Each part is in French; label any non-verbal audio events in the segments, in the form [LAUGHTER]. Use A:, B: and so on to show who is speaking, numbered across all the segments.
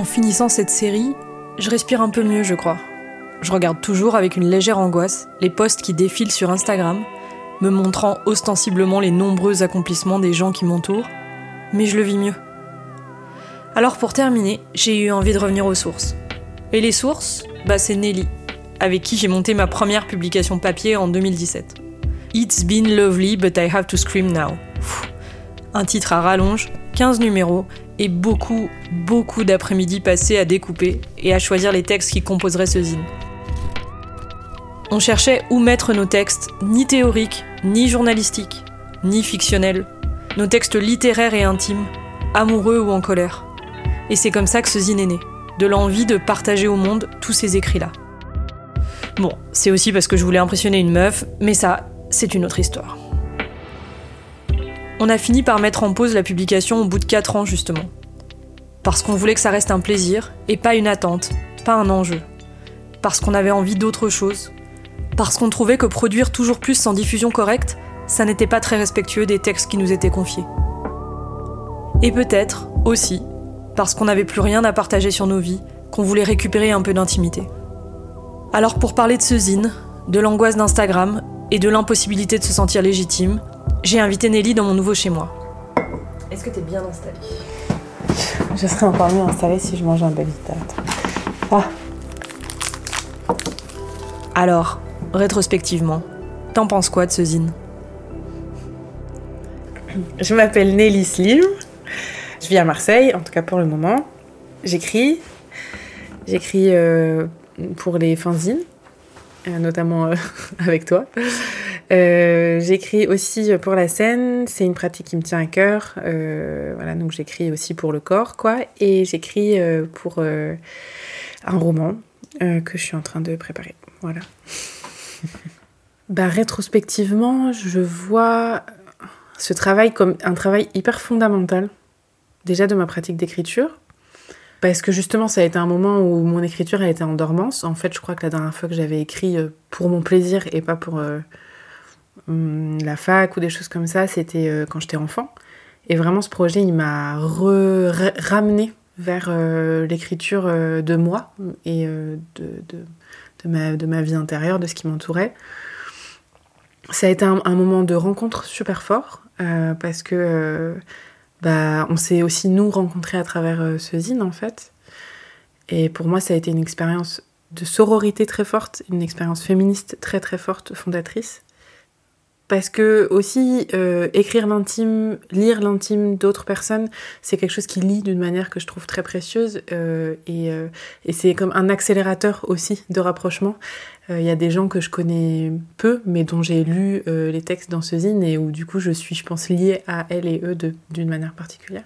A: En finissant cette série, je respire un peu mieux, je crois. Je regarde toujours avec une légère angoisse les posts qui défilent sur Instagram, me montrant ostensiblement les nombreux accomplissements des gens qui m'entourent, mais je le vis mieux. Alors pour terminer, j'ai eu envie de revenir aux sources. Et les sources, bah c'est Nelly, avec qui j'ai monté ma première publication papier en 2017. It's been lovely, but I have to scream now. Un titre à rallonge, 15 numéros et beaucoup, beaucoup d'après-midi passés à découper et à choisir les textes qui composeraient ce zine. On cherchait où mettre nos textes, ni théoriques, ni journalistiques, ni fictionnels, nos textes littéraires et intimes, amoureux ou en colère. Et c'est comme ça que ce zine est né, de l'envie de partager au monde tous ces écrits-là. Bon, c'est aussi parce que je voulais impressionner une meuf, mais ça, c'est une autre histoire. On a fini par mettre en pause la publication au bout de 4 ans justement. Parce qu'on voulait que ça reste un plaisir et pas une attente, pas un enjeu. Parce qu'on avait envie d'autre chose. Parce qu'on trouvait que produire toujours plus sans diffusion correcte, ça n'était pas très respectueux des textes qui nous étaient confiés. Et peut-être, aussi, parce qu'on n'avait plus rien à partager sur nos vies, qu'on voulait récupérer un peu d'intimité. Alors pour parler de ce zine, de l'angoisse d'Instagram et de l'impossibilité de se sentir légitime, j'ai invité Nelly dans mon nouveau chez moi. Est-ce que t'es bien installée?
B: Je serais encore mieux installée si je mangeais un bel Ah
A: Alors, rétrospectivement, t'en penses quoi de ce zine?
B: Je m'appelle Nelly Slim. Je vis à Marseille, en tout cas pour le moment. J'écris. J'écris euh, pour les fanzines, euh, notamment euh, [LAUGHS] avec toi. Euh, j'écris aussi pour la scène, c'est une pratique qui me tient à cœur. Euh, voilà, donc j'écris aussi pour le corps, quoi. Et j'écris euh, pour un roman que je suis en train de préparer. Voilà. [LAUGHS] bah, rétrospectivement, je vois ce travail comme un travail hyper fondamental, déjà de ma pratique d'écriture. Parce que justement, ça a été un moment où mon écriture a été en dormance. En fait, je crois que la dernière fois que j'avais écrit pour mon plaisir et pas pour la fac ou des choses comme ça, c'était euh, quand j'étais enfant. Et vraiment, ce projet, il m'a ramené vers euh, l'écriture euh, de moi et de, de, ma, de, ma, vie intérieure, de ce qui m'entourait. Ça a été un, moment de rencontre super fort parce que bah, on s'est aussi nous rencontrés à travers ce zine en fait. Et pour moi, ça a été une expérience de sororité très forte, une expérience féministe très très forte, fondatrice parce que aussi euh, écrire l'intime, lire l'intime d'autres personnes, c'est quelque chose qui lit d'une manière que je trouve très précieuse euh, et, euh, et c'est comme un accélérateur aussi de rapprochement. Il y a des gens que je connais peu, mais dont j'ai lu les textes dans ce zine et où du coup je suis, je pense, liée à elles et eux d'une manière particulière.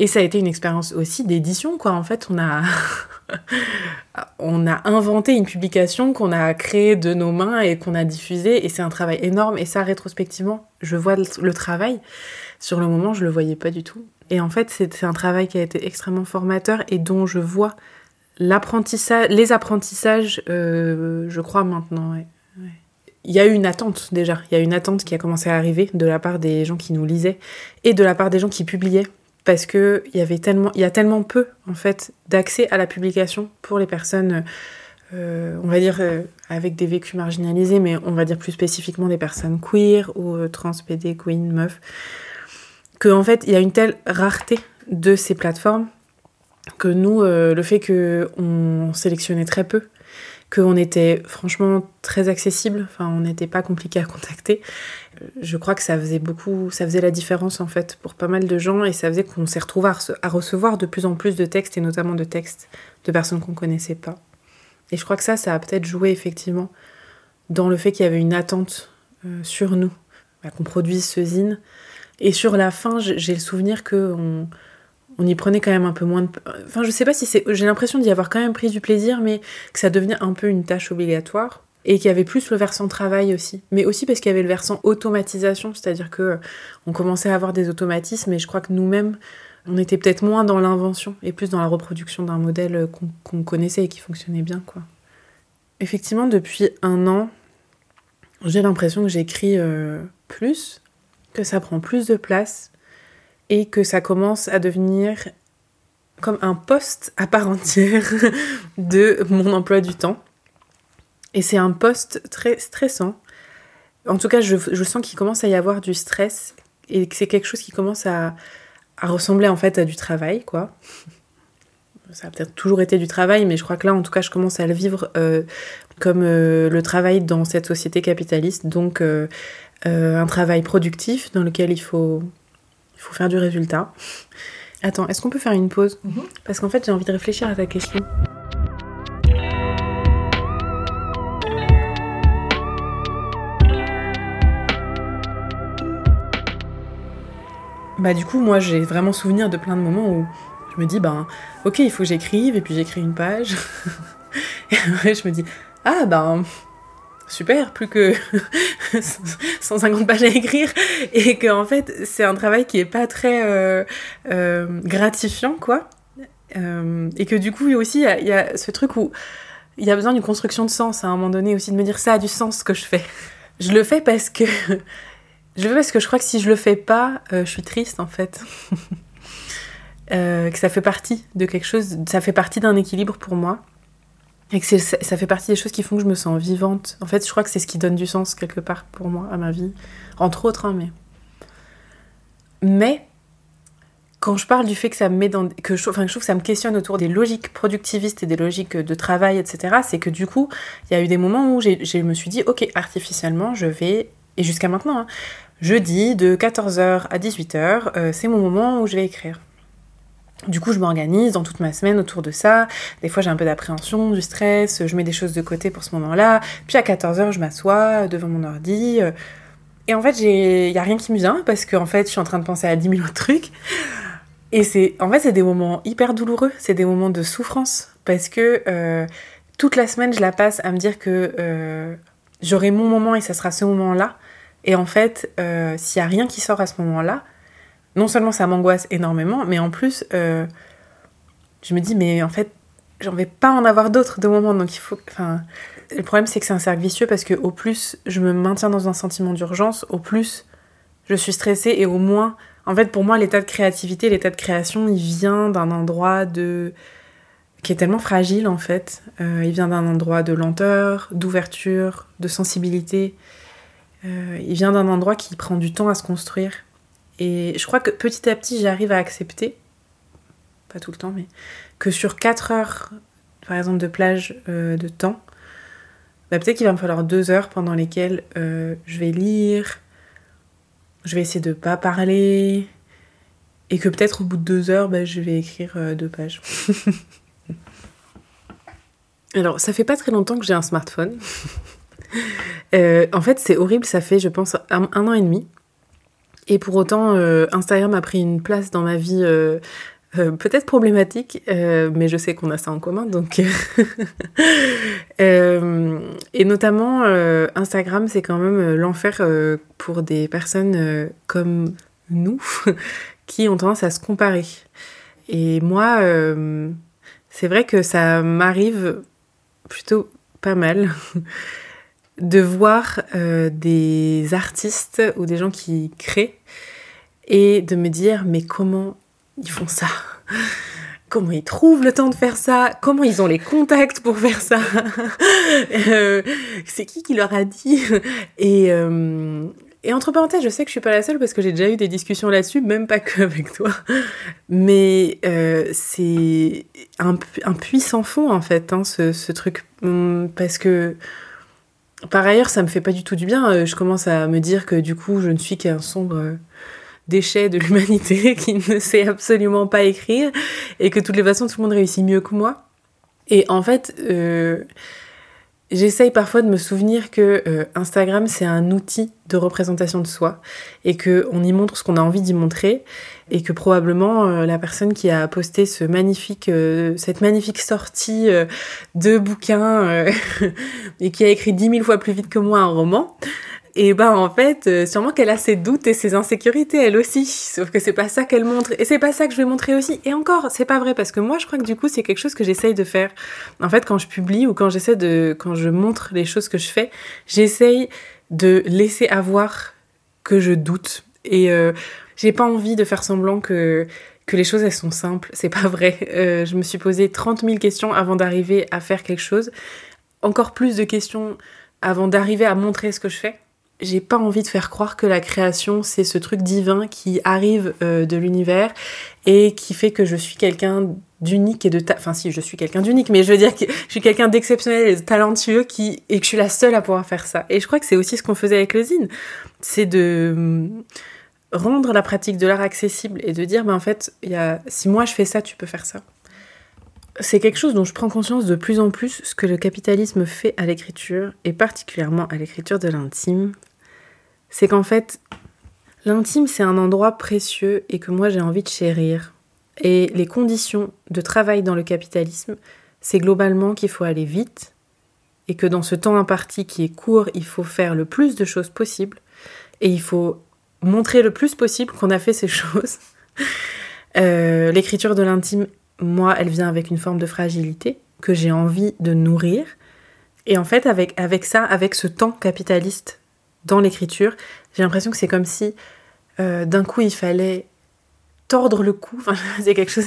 B: Et ça a été une expérience aussi d'édition, quoi. En fait, on a, [LAUGHS] on a inventé une publication qu'on a créée de nos mains et qu'on a diffusée. Et c'est un travail énorme. Et ça, rétrospectivement, je vois le, travail. Sur le moment, je le voyais pas du tout. Et en fait, c'est un travail qui a été extrêmement formateur et dont je vois les apprentissages, euh, je crois maintenant. il y a eu une attente déjà. Il y a une attente qui a commencé à arriver de la part des gens qui nous lisaient et de la part des gens qui publiaient parce que il y a tellement peu en fait d'accès à la publication pour les personnes, euh, on va dire euh, avec des vécus marginalisés, mais on va dire plus spécifiquement des personnes queer ou euh, trans, PD, queen, meuf, que en fait il y a une telle rareté de ces plateformes que nous, le fait que on sélectionnait très peu qu'on était franchement très accessible, enfin on n'était pas compliqué à contacter. Je crois que ça faisait beaucoup, ça faisait la différence en fait pour pas mal de gens et ça faisait qu'on s'est retrouvé à, recevoir de plus en plus de textes et notamment de textes de personnes qu'on connaissait pas. Et je crois que ça, ça a peut-être joué effectivement dans le fait qu'il y avait une attente euh, sur nous, bah, qu'on produise ce zine. Et sur la fin, j'ai le souvenir que on y prenait quand même un peu moins de... Enfin, je sais pas si c'est... J'ai l'impression d'y avoir quand même pris du plaisir, mais que ça devenait un peu une tâche obligatoire. Et qu'il y avait plus le versant travail aussi. Mais aussi parce qu'il y avait le versant automatisation, c'est-à-dire que euh, on commençait à avoir des automatismes, et je crois que nous-mêmes, on était peut-être moins dans l'invention et plus dans la reproduction d'un modèle euh, qu'on connaissait et qui fonctionnait bien, quoi. Effectivement, depuis un an, j'ai l'impression que j'écris euh, plus, que ça prend plus de place, et que ça commence à devenir comme un poste à part entière [LAUGHS] de mon emploi du temps. Et c'est un poste très stressant. En tout cas, je, sens qu'il commence à y avoir du stress et que c'est quelque chose qui commence à, ressembler en fait à du travail, quoi. Ça a peut-être toujours été du travail, mais je crois que là, en tout cas, je commence à le vivre euh, comme euh, le travail dans cette société capitaliste. Donc, euh, un travail productif dans lequel il faut, il faut faire du résultat. Attends, est-ce qu'on peut faire une pause
A: Mhm.
B: Parce qu'en fait, j'ai envie de réfléchir à ta question. Bah du coup, moi j'ai vraiment souvenir de plein de moments où je me dis, ben ok, il faut que j'écrive, et puis j'écris une page. [LAUGHS] et après je me dis, ah ben super, plus que [LAUGHS] 150 pages à écrire. Et que en fait, c'est un travail qui est pas très euh, euh, gratifiant, quoi. Euh, et que du coup, il y a aussi il y y a ce truc où il y a besoin d'une construction de sens à un moment donné aussi, de me dire ça a du sens ce que je fais. Je le fais parce que [LAUGHS] je le fais parce que je crois que si je le fais pas, je suis triste en fait. [LAUGHS] Que ça fait partie de quelque chose, ça fait partie d'un équilibre pour moi. Et que ça fait partie des choses qui font que je me sens vivante. En fait, je crois que c'est ce qui donne du sens quelque part pour moi à ma vie. Entre autres, hein, mais. Mais, quand je parle du fait que ça me met dans. que enfin, que je trouve que ça me questionne autour des logiques productivistes et des logiques de travail, etc., c'est que du coup, il y a eu des moments où je me suis dit, ok, artificiellement, je vais. Et jusqu'à maintenant, hein, jeudi, de 14h à 18h, euh, c'est mon moment où je vais écrire. Du coup, je m'organise dans toute ma semaine autour de ça. Des fois, j'ai un peu d'appréhension, du stress, je mets des choses de côté pour ce moment-là. Puis à 14h, je m'assois devant mon ordi. euh, Et en fait, il n'y a rien qui me vient parce qu'en fait, je suis en train de penser à 10 000 autres trucs. Et c'est, en fait, c'est des moments hyper douloureux, c'est des moments de souffrance parce que euh, toute la semaine, je la passe à me dire que euh, j'aurai mon moment et ça sera ce moment-là. Et en fait, s'il n'y a rien qui sort à ce moment-là, non seulement ça m'angoisse énormément, mais en plus, euh, je me dis, mais en fait, j'en vais pas en avoir d'autres de moments, donc il faut. Enfin, le problème, c'est que c'est un cercle vicieux parce que au plus je me maintiens dans un sentiment d'urgence, au plus je suis stressée et au moins. En fait, pour moi, l'état de créativité, l'état de création, il vient d'un endroit de qui est tellement fragile en fait. Euh, il vient d'un endroit de lenteur, d'ouverture, de sensibilité. Euh, il vient d'un endroit qui prend du temps à se construire. Et je crois que petit à petit, j'arrive à accepter, pas tout le temps, mais que sur 4 heures, par exemple, de plage euh, de temps, bah, peut-être qu'il va me falloir 2 heures pendant lesquelles euh, je vais lire, je vais essayer de pas parler, et que peut-être au bout de 2 heures, bah, je vais écrire euh, deux pages. [LAUGHS] Alors, ça fait pas très longtemps que j'ai un smartphone. [LAUGHS] Euh, en fait, c'est horrible, ça fait, je pense, un an et demi. Et pour autant, euh, Instagram a pris une place dans ma vie euh, euh, peut-être problématique, mais je sais qu'on a ça en commun, donc... [LAUGHS] Et notamment, Instagram, c'est quand même l'enfer pour des personnes comme nous, [LAUGHS] qui ont tendance à se comparer. Et moi, c'est vrai que ça m'arrive plutôt pas mal [LAUGHS] de voir euh, des artistes ou des gens qui créent et de me dire mais comment ils font ça? [LAUGHS] Comment ils trouvent le temps de faire ça? Comment ils ont les contacts pour faire ça? [LAUGHS] Euh, C'est qui qui leur a dit? [LAUGHS] Et, euh, et entre parenthèses, je sais que je suis pas la seule parce que j'ai déjà eu des discussions là-dessus, même pas que avec toi. Mais c'est un, un puissant fond en fait, hein, ce, ce truc. Parce que par ailleurs, ça me fait pas du tout du bien. Euh, Je commence à me dire que du coup, je ne suis qu'un sombre euh, déchet de l'humanité [LAUGHS] qui ne sait absolument pas écrire et que de toutes les façons, tout le monde réussit mieux que moi. Et en fait, euh, j'essaye parfois de me souvenir que euh, Instagram, c'est un outil de représentation de soi et que on y montre ce qu'on a envie d'y montrer et que probablement euh, la personne qui a posté euh, cette magnifique sortie de bouquins euh, [LAUGHS] et qui a écrit dix mille fois plus vite que moi un roman, et ben en fait, euh, sûrement qu'elle a ses doutes et ses insécurités elle aussi. Sauf que c'est pas ça qu'elle montre et c'est pas ça que je vais montrer aussi. Et encore, c'est pas vrai parce que moi je crois que du coup c'est quelque chose que j'essaye de faire. En fait, quand je publie ou quand j'essaie de, quand je montre les choses que je fais, j'essaye de laisser avoir que je doute et euh, j'ai pas envie de faire semblant que que les choses elles sont simples. C'est pas vrai. Euh, je me suis posé 30 000 questions avant d'arriver à faire quelque chose. Encore plus de questions avant d'arriver à montrer ce que je fais. J'ai pas envie de faire croire que la création c'est ce truc divin qui arrive euh, de l'univers et qui fait que je suis quelqu'un d'unique et de ta... enfin si je suis quelqu'un d'unique mais je veux dire que je suis quelqu'un d'exceptionnel et de talentueux qui et que je suis la seule à pouvoir faire ça et je crois que c'est aussi ce qu'on faisait avec le zine c'est de rendre la pratique de l'art accessible et de dire, ben en fait, il y a, si moi je fais ça, tu peux faire ça. C'est quelque chose dont je prends conscience de plus en plus, ce que le capitalisme fait à l'écriture, et particulièrement à l'écriture de l'intime. C'est qu'en fait, l'intime, c'est un endroit précieux et que moi j'ai envie de chérir. Et les conditions de travail dans le capitalisme, c'est globalement qu'il faut aller vite, et que dans ce temps imparti qui est court, il faut faire le plus de choses possible, et il faut montrer le plus possible qu'on a fait ces [LAUGHS] choses. Euh, l'écriture de l'intime, moi, elle vient avec une forme de fragilité que j'ai envie de nourrir. Et en fait, avec, avec ça, avec ce temps capitaliste dans l'écriture, j'ai l'impression que c'est comme si euh, d'un coup il fallait tordre le cou. [LAUGHS] Enfin, c'est quelque chose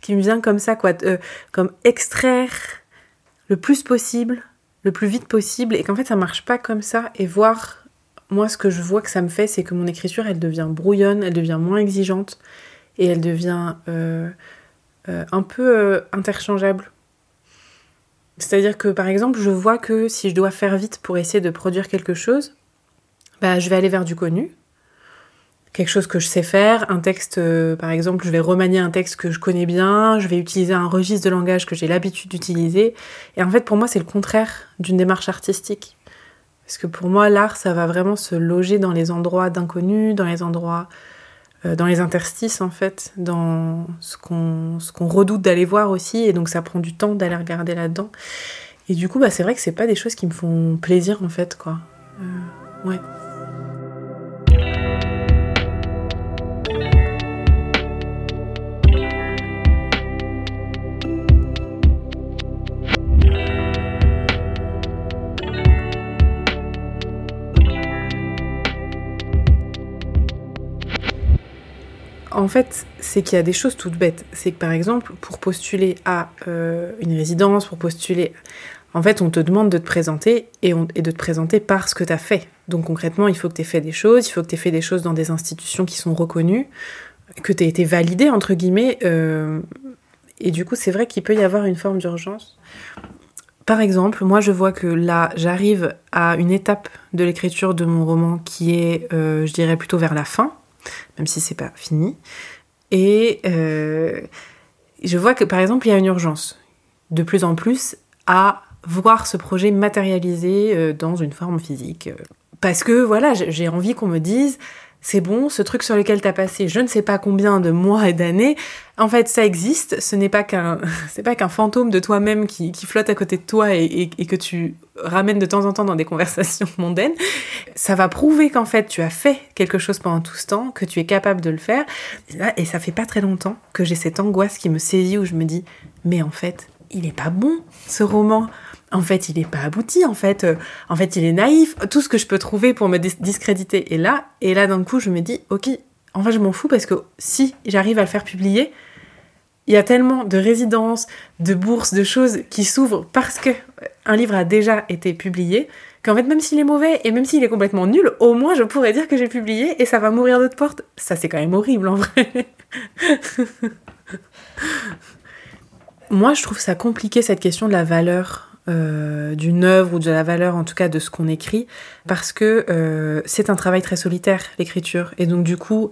B: qui, me vient comme ça, quoi. Euh, comme extraire le plus possible, le plus vite possible, et qu'en fait ça marche pas comme ça, et voir moi, ce que je vois que ça me fait, c'est que mon écriture, elle devient brouillonne, elle devient moins exigeante et elle devient euh, un peu euh, interchangeable. C'est-à-dire que, par exemple, je vois que si je dois faire vite pour essayer de produire quelque chose, bah, je vais aller vers du connu, quelque chose que je sais faire, un texte, par exemple, je vais remanier un texte que je connais bien, je vais utiliser un registre de langage que j'ai l'habitude d'utiliser. Et en fait, pour moi, c'est le contraire d'une démarche artistique. Parce que pour moi, l'art, ça va vraiment se loger dans les endroits d'inconnus, dans les endroits, euh, dans les interstices en fait, dans ce qu'on qu'on redoute d'aller voir aussi. Et donc ça prend du temps d'aller regarder là-dedans. Et du coup, bah, c'est vrai que c'est pas des choses qui me font plaisir en fait, quoi. Euh, ouais. En fait, c'est qu'il y a des choses toutes bêtes. C'est que par exemple, pour postuler à euh, une résidence, pour postuler. En fait, on te demande de te présenter et, de te présenter par ce que tu as fait. Donc concrètement, il faut que tu aies fait des choses, il faut que tu aies fait des choses dans des institutions qui sont reconnues, que tu aies été validé, entre guillemets. Euh, et du coup, c'est vrai qu'il peut y avoir une forme d'urgence. Par exemple, moi je vois que là, j'arrive à une étape de l'écriture de mon roman qui est, euh, je dirais, plutôt vers la fin même si c'est pas fini. Et euh, je vois que par exemple, il y a une urgence de plus en plus à voir ce projet matérialisé euh, dans une forme physique. Parce que voilà, j'ai envie qu'on me dise c'est bon, ce truc sur lequel tu as passé je ne sais pas combien de mois et d'années, en fait ça existe, ce n'est pas qu'un [LAUGHS] c'est pas qu'un fantôme de toi-même qui, flotte à côté de toi et, que tu ramènes de temps en temps dans des conversations [LAUGHS] mondaines. Ça va prouver qu'en fait tu as fait quelque chose pendant tout ce temps, que tu es capable de le faire. Et ça fait pas très longtemps que j'ai cette angoisse qui me saisit où je me dis mais en fait il est pas bon ce roman en fait, il n'est pas abouti, en fait, euh, en fait, il est naïf, tout ce que je peux trouver pour me discréditer est là, et là, d'un coup, je me dis, ok, en fait, je m'en fous parce que si j'arrive à le faire publier, il y a tellement de résidences, de bourses, de choses qui s'ouvrent parce que un livre a déjà été publié, qu'en fait, même s'il est mauvais et même s'il est complètement nul, au moins je pourrais dire que j'ai publié et ça va mourir d'autres portes. Ça, c'est quand même horrible en vrai. [LAUGHS] Moi, je trouve ça compliqué cette question de la valeur euh, d'une œuvre ou de la valeur en tout cas de ce qu'on écrit parce que euh, c'est un travail très solitaire l'écriture et donc du coup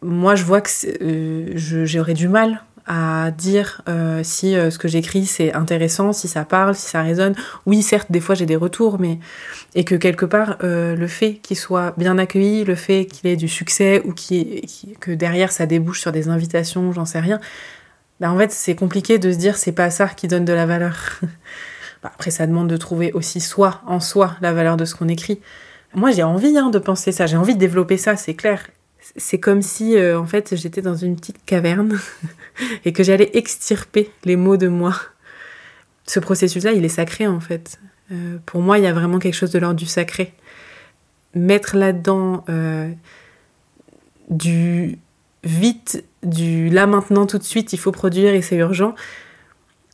B: moi je vois que euh, j'aurais du mal à dire si ce que j'écris c'est intéressant, si ça parle, si ça résonne. Oui, certes, des fois j'ai des retours, mais et que quelque part le fait qu'il soit bien accueilli, le fait qu'il ait du succès ou que derrière ça débouche sur des invitations, j'en sais rien, bah, en fait, c'est compliqué de se dire c'est pas ça qui donne de la valeur. [LAUGHS] Bah, après, ça demande de trouver aussi soi, en soi, la valeur de ce qu'on écrit. Moi, j'ai envie hein, de penser ça, j'ai envie de développer ça, c'est clair. C'est comme si, euh, en fait, j'étais dans une petite caverne [LAUGHS] et que j'allais extirper les mots de moi. Ce processus-là, il est sacré, en fait. Euh, pour moi, il y a vraiment quelque chose de l'ordre du sacré. Mettre là-dedans euh, du vite, du là maintenant tout de suite, il faut produire et c'est urgent,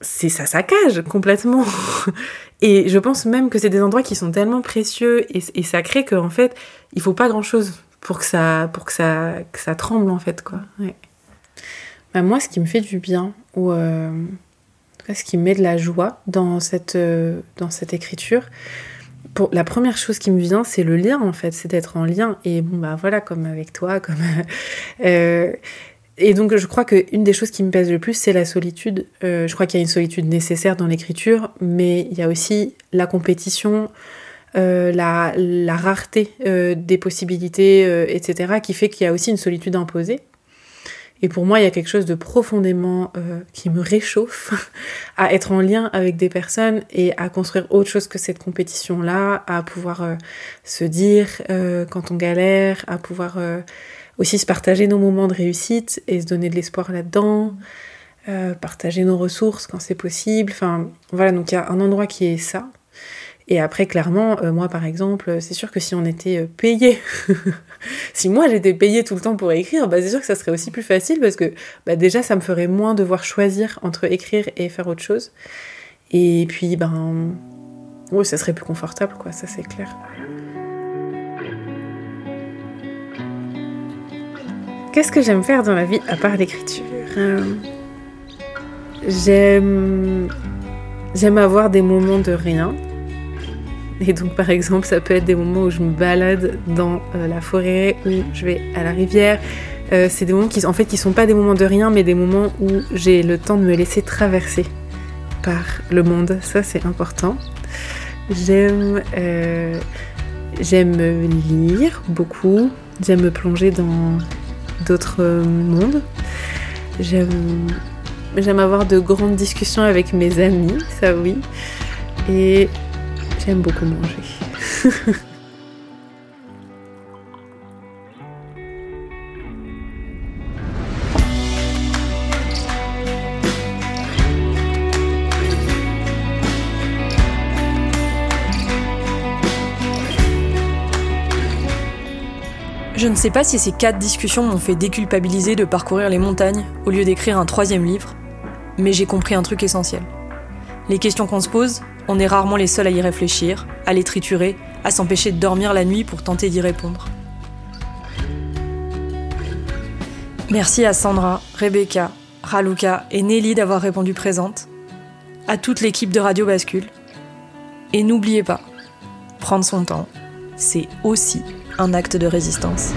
B: c'est ça saccage complètement. [LAUGHS] et je pense même que c'est des endroits qui sont tellement précieux et, et sacrés qu'en fait, il faut pas grand chose pour que ça, pour que ça, que ça tremble en fait quoi. Bah, moi, ce qui me fait du bien ou euh, ce qui me met de la joie dans cette, euh, dans cette écriture, pour, la première chose qui me vient, c'est le lien en fait, c'est d'être en lien. Et bon bah voilà, comme avec toi, comme [LAUGHS] euh, et donc je crois qu'une des choses qui me pèse le plus, c'est la solitude. Euh, je crois qu'il y a une solitude nécessaire dans l'écriture, mais il y a aussi la compétition, euh, la, la, rareté euh, des possibilités, etc., qui fait qu'il y a aussi une solitude imposée. Et pour moi, il y a quelque chose de profondément qui me réchauffe [LAUGHS] à être en lien avec des personnes et à construire autre chose que cette compétition-là, à pouvoir se dire quand on galère, à pouvoir aussi se partager nos moments de réussite et se donner de l'espoir là-dedans, euh, partager nos ressources quand c'est possible. Enfin, voilà, donc il y a un endroit qui est ça. Et après, clairement, euh, moi par exemple, c'est sûr que si on était euh, payé, [LAUGHS] si moi j'étais payé tout le temps pour écrire, bah, c'est sûr que ça serait aussi plus facile parce que bah, déjà ça me ferait moins devoir choisir entre écrire et faire autre chose. Et puis, ben, oui, ça serait plus confortable, quoi, ça c'est clair. Qu'est-ce que j'aime faire dans la vie à part l'écriture euh, J'aime j'aime avoir des moments de rien. Et donc par exemple, ça peut être des moments où je me balade dans euh, la forêt, où je vais à la rivière. Euh, c'est des moments qui en fait qui sont pas des moments de rien, mais des moments où j'ai le temps de me laisser traverser par le monde. Ça c'est important. J'aime j'aime lire beaucoup. J'aime me plonger dans d'autres mondes. J'aime, j'aime avoir de grandes discussions avec mes amis, ça oui. Et j'aime beaucoup manger. [LAUGHS]
A: Je ne sais pas si ces quatre discussions m'ont fait déculpabiliser de parcourir les montagnes au lieu d'écrire un troisième livre, mais j'ai compris un truc essentiel. Les questions qu'on se pose, on est rarement les seuls à y réfléchir, à les triturer, à s'empêcher de dormir la nuit pour tenter d'y répondre. Merci à Sandra, Rebecca, Raluca et Nelly d'avoir répondu présente, à toute l'équipe de Radio Bascule. Et n'oubliez pas, prendre son temps, c'est aussi un acte de résistance.